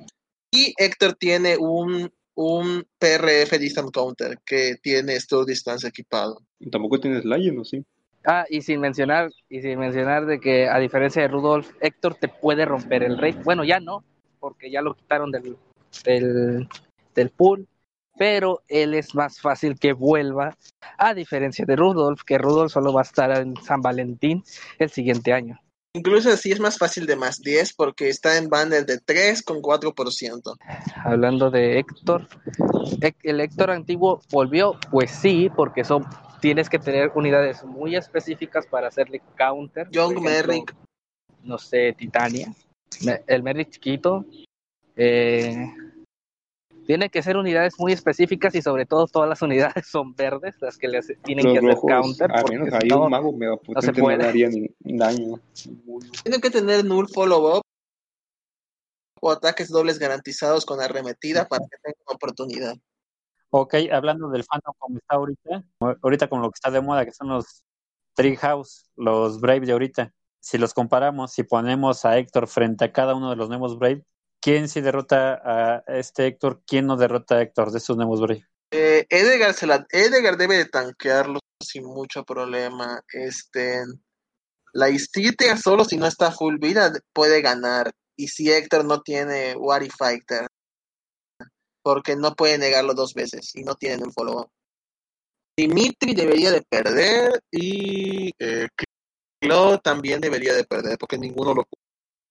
Y Héctor tiene un, un PRF Distant Counter que tiene Store Distance equipado. Y tampoco tienes Lion, ¿o sí? ah, y sin mencionar, y sin mencionar de que a diferencia de Rudolf, Héctor te puede romper el rey. Bueno, ya no, porque ya lo quitaron del, del, del pool, pero él es más fácil que vuelva, a diferencia de Rudolf, que Rudolf solo va a estar en San Valentín el siguiente año. Incluso así es más fácil de más 10 porque está en banner de 3 con 4%. Hablando de Héctor, ¿el Héctor antiguo volvió? Pues sí, porque son tienes que tener unidades muy específicas para hacerle counter. Young Merrick, No sé, Titania. El Merrick chiquito. eh, tiene que ser unidades muy específicas y sobre todo todas las unidades son verdes, las que le hace- tienen Los que hacer counter. a porque menos ahí no- un mago mega potente no, puede. le haría ni daño. tiene que tener null follow-up o ataques dobles garantizados con arremetida para que tenga una oportunidad. Ok, hablando del fandom como está ahorita, ahorita con lo que está de moda, que son los Treehouse, los Brave de ahorita, si los comparamos, si ponemos a Héctor frente a cada uno de los nuevos Brave, ¿quién sí derrota a este Héctor? ¿Quién no derrota a Héctor de estos nuevos Brave? Eh, Edgar, se la- Edgar debe de tanquearlo sin mucho problema. Este, la Istitia solo si no está full vida puede ganar. Y si Héctor no tiene Wari Fighter, porque no puede negarlo dos veces y no tiene un follow-up. Dimitri debería de perder y eh, también debería de perder porque ninguno lo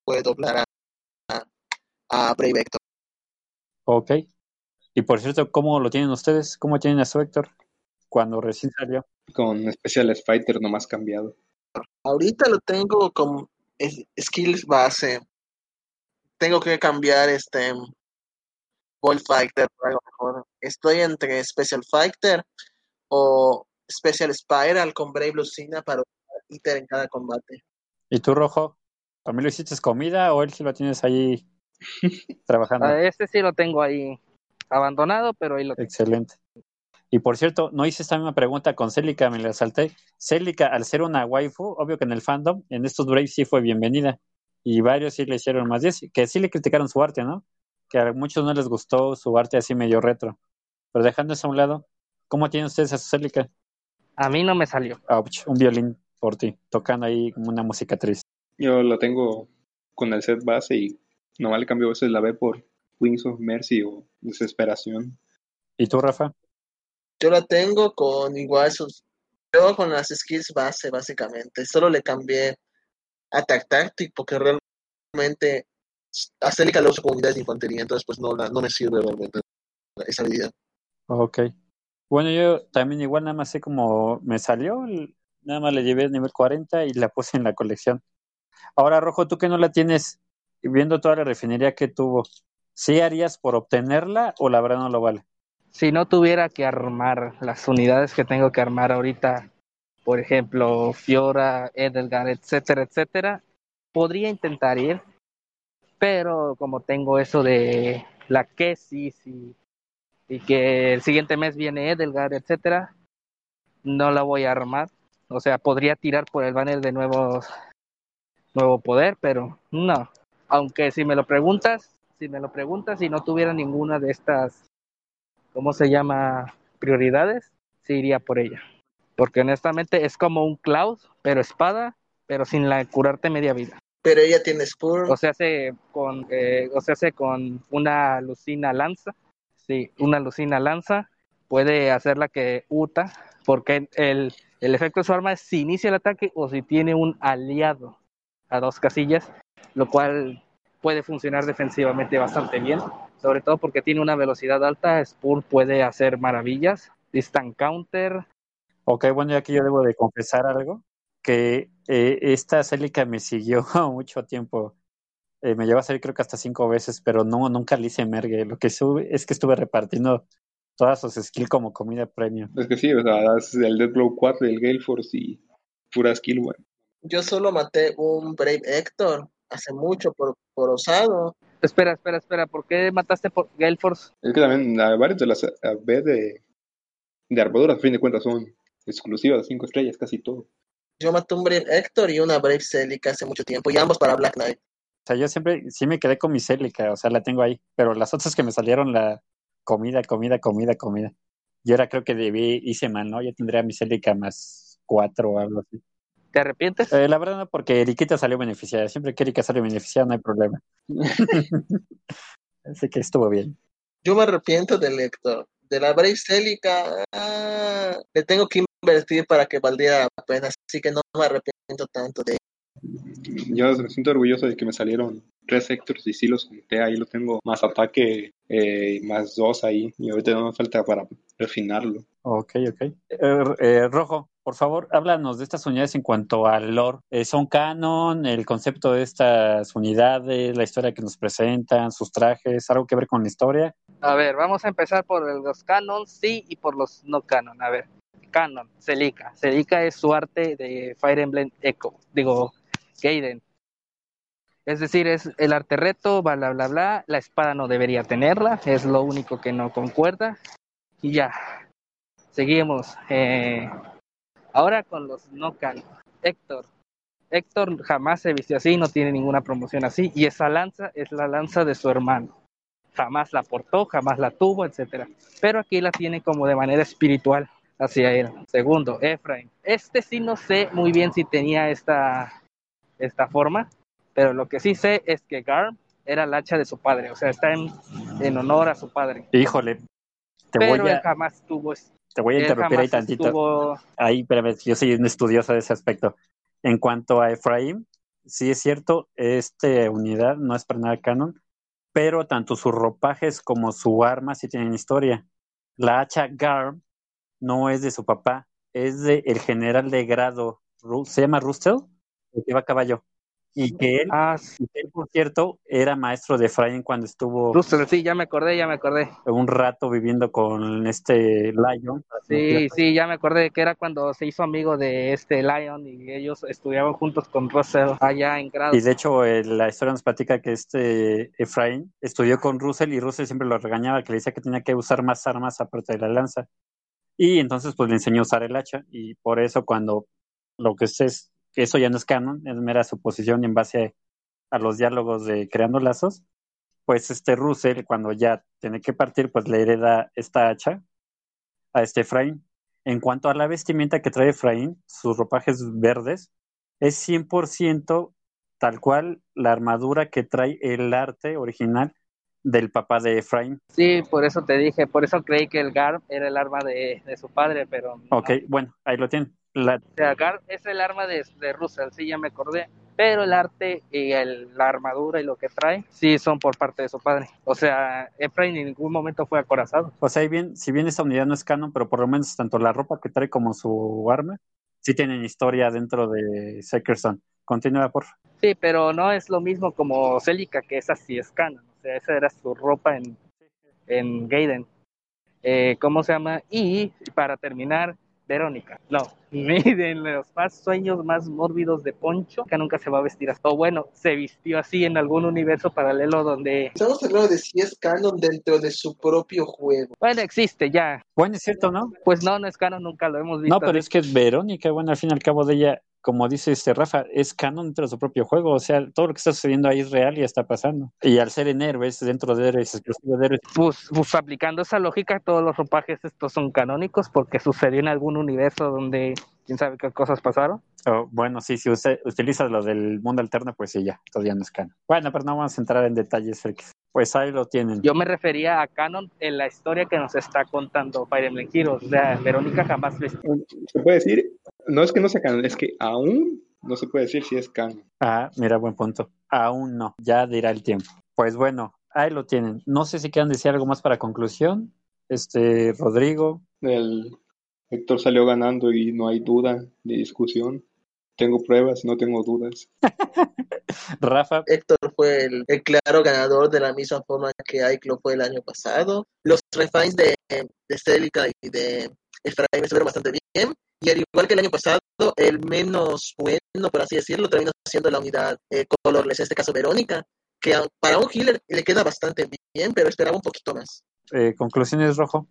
puede doblar a, a, Brave Héctor. Ok. Y por cierto, ¿cómo lo tienen ustedes? ¿Cómo tienen a su Héctor cuando recién salió? Con Specialist Fighter nomás cambiado. Ahorita lo tengo con skills base. Tengo que cambiar este Ball Fighter por algo mejor. Estoy entre Special Fighter o Special Spiral con Brave Lucina para usar ítem en cada combate. ¿Y tú, Rojo? ¿También lo hiciste comida o él sí lo tienes ahí trabajando? A este sí lo tengo ahí abandonado, pero ahí lo tengo. Excelente. Y por cierto, no hice esta misma pregunta con Célica, me la salté. Célica, al ser una waifu, obvio que en el fandom, en estos Braves sí fue bienvenida. Y varios sí le hicieron más 10, que sí le criticaron su arte, ¿no? Que a muchos no les gustó su arte así medio retro. Pero dejando eso a un lado, ¿cómo tienen ustedes a su Célica? A mí no me salió. Ouch, un violín por ti, tocando ahí como una música triste. Yo lo tengo con el set base y nomás le cambio a veces la B por Wings of Mercy o Desesperación. ¿Y tú, Rafa? Yo la tengo con igual sus. Yo con las skills base, básicamente. Solo le cambié Attack Tactic, porque realmente a Celica lo uso como unidades de infantería, entonces pues no, no me sirve realmente esa habilidad. Ok. Bueno, yo también igual nada más sé cómo me salió, nada más le llevé a nivel 40 y la puse en la colección. Ahora, Rojo, tú que no la tienes, viendo toda la refinería que tuvo, ¿sí harías por obtenerla o la verdad no lo vale? Si no tuviera que armar las unidades que tengo que armar ahorita, por ejemplo, Fiora, Edelgar, etcétera, etcétera, podría intentar ir, pero como tengo eso de la Kessis y, y que el siguiente mes viene Edelgar, etcétera, no la voy a armar. O sea, podría tirar por el banner de nuevo, nuevo poder, pero no. Aunque si me lo preguntas, si me lo preguntas, si no tuviera ninguna de estas, ¿cómo se llama? Prioridades, sí iría por ella. Porque honestamente es como un Cloud, pero espada, pero sin la curarte media vida. Pero ella tiene Spur. O se hace con, eh, o se hace con una Lucina Lanza. Sí, una Lucina Lanza puede hacerla que Uta, porque el, el efecto de su arma es si inicia el ataque o si tiene un aliado a dos casillas, lo cual puede funcionar defensivamente bastante bien, sobre todo porque tiene una velocidad alta, Spur puede hacer maravillas, distant counter. Ok, bueno, ya que yo debo de confesar algo, que eh, esta Célica me siguió mucho tiempo. Eh, me lleva a salir creo que hasta cinco veces, pero no, nunca le hice mergue. Lo que sube es que estuve repartiendo todas sus skills como comida premium. Es que sí, o sea, es el Deadblow 4, el Gale Force y pura skill, güey. Yo solo maté un Brave Héctor hace mucho por, por osado. Espera, espera, espera, ¿por qué mataste por Gale Force? Es que también a varios de las B de, de armaduras, a fin de cuentas, son exclusivas, cinco estrellas, casi todo. Yo maté un Brave Héctor y una Brave Celica hace mucho tiempo, y ambos para Black Knight. O sea, yo siempre sí me quedé con mi Celica, o sea, la tengo ahí, pero las otras que me salieron, la comida, comida, comida, comida. Yo ahora creo que debí, hice mal, ¿no? Ya tendría mi Celica más cuatro o algo así. ¿Te arrepientes? Eh, la verdad no, porque Eriquita salió beneficiada. Siempre que Erika sale beneficiada no hay problema. Así que estuvo bien. Yo me arrepiento del Héctor. De la Brave Celica, ah, le tengo que invertir para que valdría la pena, así que no me arrepiento tanto de Yo me siento orgulloso de que me salieron tres sectores y sí los junté, ahí lo tengo más ataque, eh, más dos ahí, y ahorita no me falta para refinarlo. Ok, ok. Eh, eh, Rojo, por favor, háblanos de estas unidades en cuanto al lore. Eh, ¿Son canon? ¿El concepto de estas unidades? ¿La historia que nos presentan? ¿Sus trajes? ¿Algo que ver con la historia? A ver, vamos a empezar por los canon, sí, y por los no canon. A ver, canon, Celica. Celica es su arte de Fire Emblem Echo, digo, Gaiden. Es decir, es el arte reto, bla, bla, bla. La espada no debería tenerla, es lo único que no concuerda. Y ya, seguimos. Eh, ahora con los no canon. Héctor. Héctor jamás se vistió así, no tiene ninguna promoción así. Y esa lanza es la lanza de su hermano. Jamás la portó, jamás la tuvo, etcétera. Pero aquí la tiene como de manera espiritual hacia él. Segundo, Efraín. Este sí no sé muy bien si tenía esta, esta forma, pero lo que sí sé es que Garm era el hacha de su padre, o sea, está en, en honor a su padre. Híjole, te pero voy él a, jamás tuvo te voy a interrumpir ahí tantito. estuvo- Ahí, espérame, yo soy un estudioso de ese aspecto. En cuanto a Efraín, sí es cierto, esta unidad no es para nada canon, pero tanto sus ropajes como su arma sí tienen historia. La hacha Garm no es de su papá, es de el general de grado, se llama Rustel, el que va a caballo. Y que él, Ah, y que él, por cierto, era maestro de Efraín cuando estuvo Russell, sí, ya me acordé, ya me acordé. un rato viviendo con este Lion. Sí, sí, ya me acordé que era cuando se hizo amigo de este Lion y ellos estudiaban juntos con Russell allá en grado. Y de hecho, eh, la historia nos platica que este Efraín estudió con Russell y Russell siempre lo regañaba, que le decía que tenía que usar más armas aparte de la lanza. Y entonces, pues le enseñó a usar el hacha. Y por eso, cuando lo que es, eso ya no es canon, es mera suposición en base a, los diálogos de Creando Lazos, pues este Russell, cuando ya tiene que partir, pues le hereda esta hacha a este Efraín. En cuanto a la vestimenta que trae Efraín, sus ropajes verdes, es 100% tal cual la armadura que trae el arte original del papá de Efraín. Sí, por eso te dije, por eso creí que el Garb era el arma de, de su padre, pero no. Ok, bueno, ahí lo tienen. La, O sea, Garb es el arma de, de Russell, sí, ya me acordé. pero el arte y el, la armadura y lo que trae sí son por parte de su padre. O sea, Efraín en ningún momento fue acorazado. O sea, bien, si bien esta unidad no es canon, pero por lo menos tanto la ropa que trae como su arma sí tienen historia dentro de Seckerson. Continúa, por Sí, pero no es lo mismo como Celica, que esa sí es canon. O sea, esa era su ropa en, en Gaiden. Eh, ¿Cómo se llama? Y para terminar, Verónica. No, miren los más sueños más mórbidos de Poncho, que nunca se va a vestir así. O bueno, se vistió así en algún universo paralelo donde... Estamos hablando de si es canon dentro de su propio juego. Bueno, existe ya. Bueno, es cierto, ¿no? Pues no, no es canon, nunca lo hemos visto. No, pero es que es Verónica, bueno, al fin y al cabo de ella como dice este Rafa, es canon dentro de su propio juego. O sea, todo lo que está sucediendo ahí es real y está pasando. Y al ser en héroes, dentro de héroes, exclusivo de héroes. Pues, pues, aplicando esa lógica, todos los ropajes estos son canónicos porque sucedió en algún universo donde quién sabe qué cosas pasaron. Oh, bueno, sí, si usted utiliza lo del mundo alterno, pues sí, ya, todavía no es canon. Bueno, pero no vamos a entrar en detalles, Pues ahí lo tienen. Yo me refería a canon en la historia que nos está contando Fire Emblem Heroes. O sea, Verónica jamás Se puede decir no es que no sea canon, es que aún no se puede decir si es canon. Ah, mira, buen punto. Aún no, ya dirá el tiempo. Pues bueno, ahí lo tienen. No sé si quieran decir algo más para conclusión. Este, Rodrigo. El Héctor salió ganando y no hay duda ni discusión. Tengo pruebas, no tengo dudas. Rafa. Héctor fue el, claro ganador de la misma forma que Aiklo fue el año pasado. Los refines de, de Celica y de Efraín estuvieron bastante bien. Y al igual que el año pasado, el menos bueno, por así decirlo, terminó siendo la unidad eh, colorless, en este caso Verónica, que para un healer le queda bastante bien, pero esperaba un poquito más. Eh, Conclusiones, Rojo.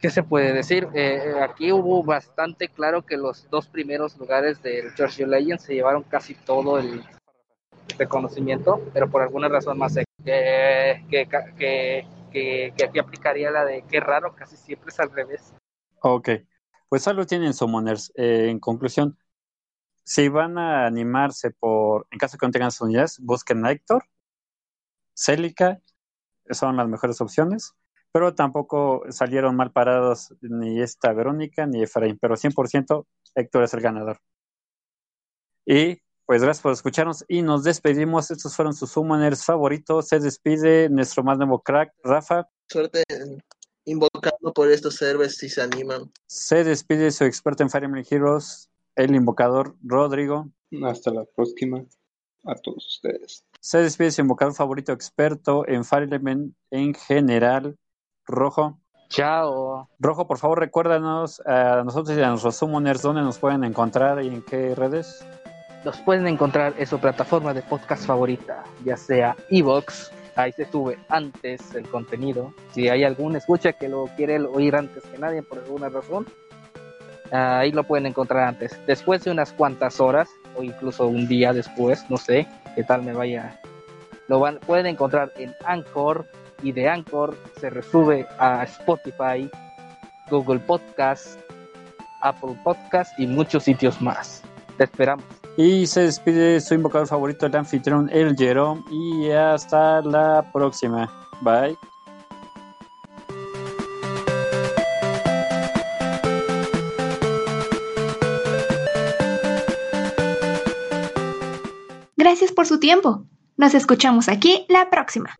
¿Qué se puede decir? Eh, aquí hubo bastante claro que los dos primeros lugares del George Legends se llevaron casi todo el reconocimiento, pero por alguna razón más que, que, que, que, aquí aplicaría la de qué raro, casi siempre es al revés. Ok. Pues algo tienen Summoners. Eh, en conclusión, si van a animarse por, en caso que no tengan sus unidades, busquen a Héctor, Celica, son las mejores opciones, pero tampoco salieron mal parados ni esta Verónica ni Efraín, pero 100% Héctor es el ganador. Y pues gracias por escucharnos y nos despedimos. Estos fueron sus Summoners favoritos. Se despide nuestro más nuevo crack, Rafa. Suerte invocando por estos héroes si se animan. Se despide su experto en Fire Emblem Heroes, el invocador Rodrigo. Hasta la próxima a todos ustedes. Se despide su invocador favorito experto en Fire Emblem en general, Rojo. Chao. Rojo, por favor, recuérdanos a nosotros y a nuestros summoners dónde nos pueden encontrar y en qué redes. Los pueden encontrar en su plataforma de podcast favorita, ya sea Evox, ahí se sube antes el contenido. Si hay algún escucha que lo quiere oír antes que nadie por alguna razón, ahí lo pueden encontrar antes. Después de unas cuantas horas o incluso un día después, no sé qué tal me vaya. Lo van, pueden encontrar en Anchor y de Anchor se resube a Spotify, Google Podcast, Apple Podcast y muchos sitios más. Te esperamos. Y se despide su invocador favorito, el anfitrión, el Jerome. Y hasta la próxima. Bye. Gracias por su tiempo. Nos escuchamos aquí la próxima.